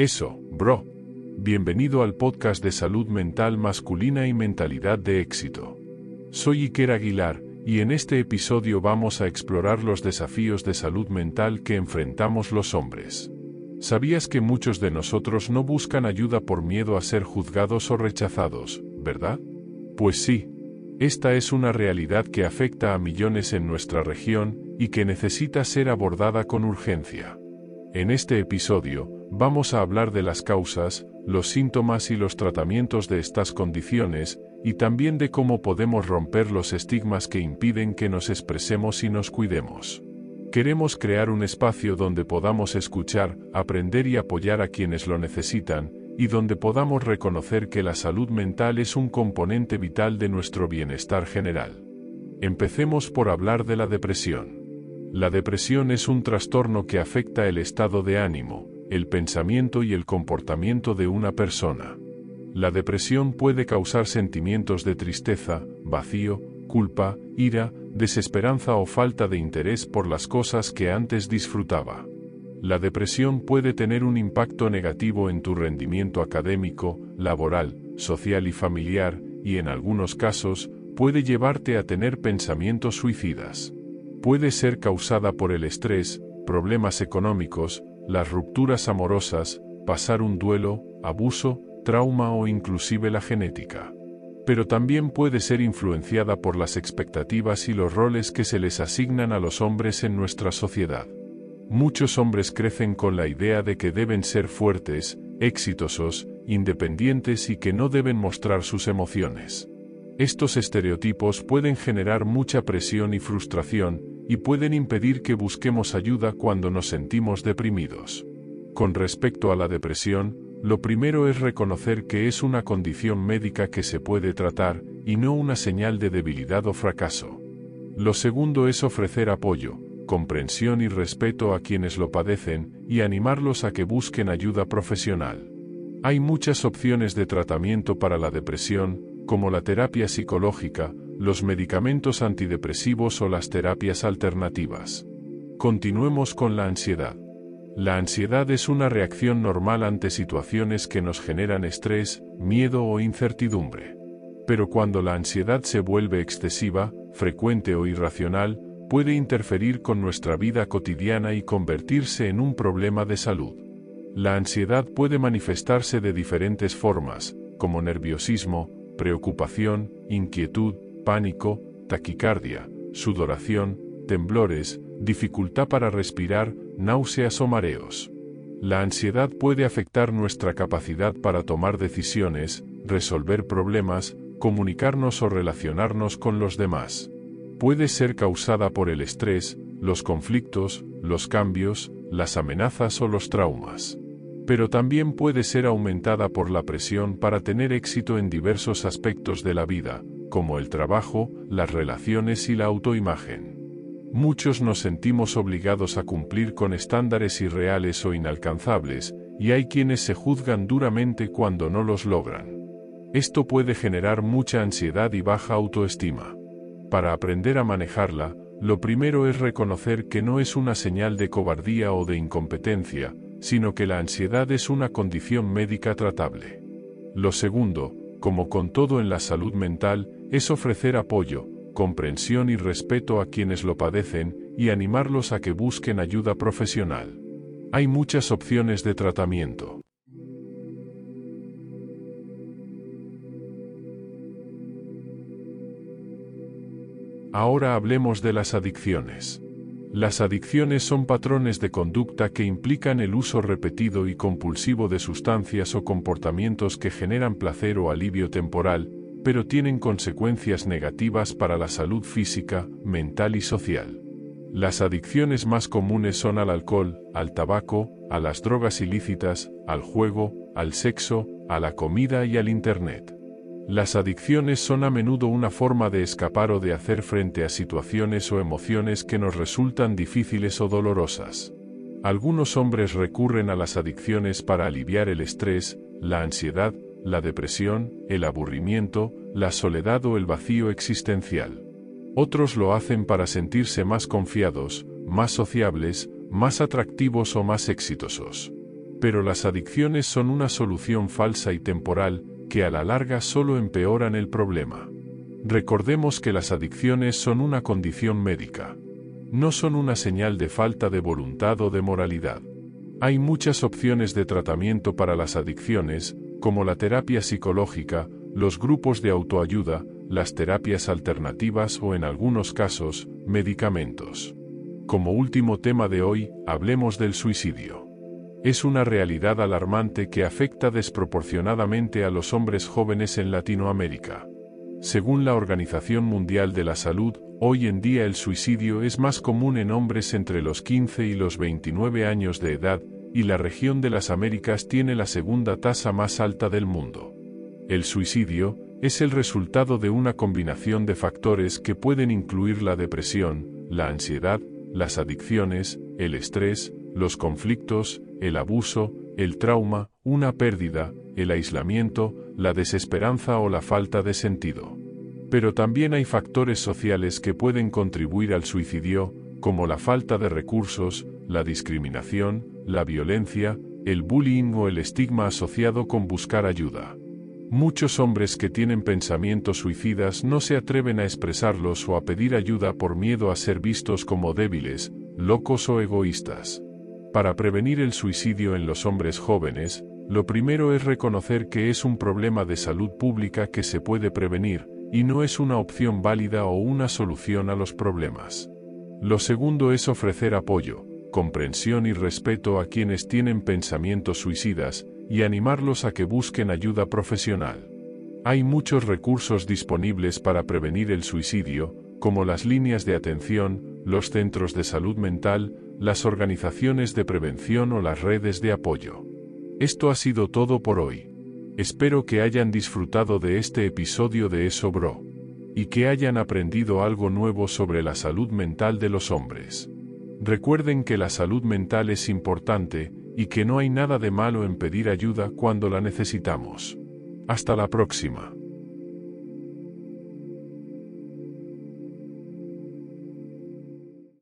Eso, bro. Bienvenido al podcast de salud mental masculina y mentalidad de éxito. Soy Iker Aguilar, y en este episodio vamos a explorar los desafíos de salud mental que enfrentamos los hombres. ¿Sabías que muchos de nosotros no buscan ayuda por miedo a ser juzgados o rechazados, verdad? Pues sí. Esta es una realidad que afecta a millones en nuestra región y que necesita ser abordada con urgencia. En este episodio, vamos a hablar de las causas, los síntomas y los tratamientos de estas condiciones, y también de cómo podemos romper los estigmas que impiden que nos expresemos y nos cuidemos. Queremos crear un espacio donde podamos escuchar, aprender y apoyar a quienes lo necesitan, y donde podamos reconocer que la salud mental es un componente vital de nuestro bienestar general. Empecemos por hablar de la depresión. La depresión es un trastorno que afecta el estado de ánimo, el pensamiento y el comportamiento de una persona. La depresión puede causar sentimientos de tristeza, vacío, culpa, ira, desesperanza o falta de interés por las cosas que antes disfrutaba. La depresión puede tener un impacto negativo en tu rendimiento académico, laboral, social y familiar, y en algunos casos, puede llevarte a tener pensamientos suicidas. Puede ser causada por el estrés, problemas económicos, las rupturas amorosas, pasar un duelo, abuso, trauma o inclusive la genética. Pero también puede ser influenciada por las expectativas y los roles que se les asignan a los hombres en nuestra sociedad. Muchos hombres crecen con la idea de que deben ser fuertes, exitosos, independientes y que no deben mostrar sus emociones. Estos estereotipos pueden generar mucha presión y frustración, y pueden impedir que busquemos ayuda cuando nos sentimos deprimidos. Con respecto a la depresión, lo primero es reconocer que es una condición médica que se puede tratar, y no una señal de debilidad o fracaso. Lo segundo es ofrecer apoyo, comprensión y respeto a quienes lo padecen, y animarlos a que busquen ayuda profesional. Hay muchas opciones de tratamiento para la depresión, como la terapia psicológica, los medicamentos antidepresivos o las terapias alternativas. Continuemos con la ansiedad. La ansiedad es una reacción normal ante situaciones que nos generan estrés, miedo o incertidumbre. Pero cuando la ansiedad se vuelve excesiva, frecuente o irracional, puede interferir con nuestra vida cotidiana y convertirse en un problema de salud. La ansiedad puede manifestarse de diferentes formas, como nerviosismo, preocupación, inquietud, pánico, taquicardia, sudoración, temblores, dificultad para respirar, náuseas o mareos. La ansiedad puede afectar nuestra capacidad para tomar decisiones, resolver problemas, comunicarnos o relacionarnos con los demás. Puede ser causada por el estrés, los conflictos, los cambios, las amenazas o los traumas. Pero también puede ser aumentada por la presión para tener éxito en diversos aspectos de la vida, como el trabajo, las relaciones y la autoimagen. Muchos nos sentimos obligados a cumplir con estándares irreales o inalcanzables, y hay quienes se juzgan duramente cuando no los logran. Esto puede generar mucha ansiedad y baja autoestima. Para aprender a manejarla, lo primero es reconocer que no es una señal de cobardía o de incompetencia, sino que la ansiedad es una condición médica tratable. Lo segundo, como con todo en la salud mental, es ofrecer apoyo, comprensión y respeto a quienes lo padecen, y animarlos a que busquen ayuda profesional. Hay muchas opciones de tratamiento. Ahora hablemos de las adicciones. Las adicciones son patrones de conducta que implican el uso repetido y compulsivo de sustancias o comportamientos que generan placer o alivio temporal, pero tienen consecuencias negativas para la salud física, mental y social. Las adicciones más comunes son al alcohol, al tabaco, a las drogas ilícitas, al juego, al sexo, a la comida y al Internet. Las adicciones son a menudo una forma de escapar o de hacer frente a situaciones o emociones que nos resultan difíciles o dolorosas. Algunos hombres recurren a las adicciones para aliviar el estrés, la ansiedad, la depresión, el aburrimiento, la soledad o el vacío existencial. Otros lo hacen para sentirse más confiados, más sociables, más atractivos o más exitosos. Pero las adicciones son una solución falsa y temporal, que a la larga solo empeoran el problema. Recordemos que las adicciones son una condición médica. No son una señal de falta de voluntad o de moralidad. Hay muchas opciones de tratamiento para las adicciones, como la terapia psicológica, los grupos de autoayuda, las terapias alternativas o en algunos casos, medicamentos. Como último tema de hoy, hablemos del suicidio. Es una realidad alarmante que afecta desproporcionadamente a los hombres jóvenes en Latinoamérica. Según la Organización Mundial de la Salud, hoy en día el suicidio es más común en hombres entre los 15 y los 29 años de edad, y la región de las Américas tiene la segunda tasa más alta del mundo. El suicidio es el resultado de una combinación de factores que pueden incluir la depresión, la ansiedad, las adicciones, el estrés, los conflictos, el abuso, el trauma, una pérdida, el aislamiento, la desesperanza o la falta de sentido. Pero también hay factores sociales que pueden contribuir al suicidio, como la falta de recursos, la discriminación, la violencia, el bullying o el estigma asociado con buscar ayuda. Muchos hombres que tienen pensamientos suicidas no se atreven a expresarlos o a pedir ayuda por miedo a ser vistos como débiles, locos o egoístas. Para prevenir el suicidio en los hombres jóvenes, lo primero es reconocer que es un problema de salud pública que se puede prevenir, y no es una opción válida o una solución a los problemas. Lo segundo es ofrecer apoyo, comprensión y respeto a quienes tienen pensamientos suicidas, y animarlos a que busquen ayuda profesional. Hay muchos recursos disponibles para prevenir el suicidio, como las líneas de atención, los centros de salud mental, las organizaciones de prevención o las redes de apoyo. Esto ha sido todo por hoy. Espero que hayan disfrutado de este episodio de Eso Bro. Y que hayan aprendido algo nuevo sobre la salud mental de los hombres. Recuerden que la salud mental es importante, y que no hay nada de malo en pedir ayuda cuando la necesitamos. Hasta la próxima.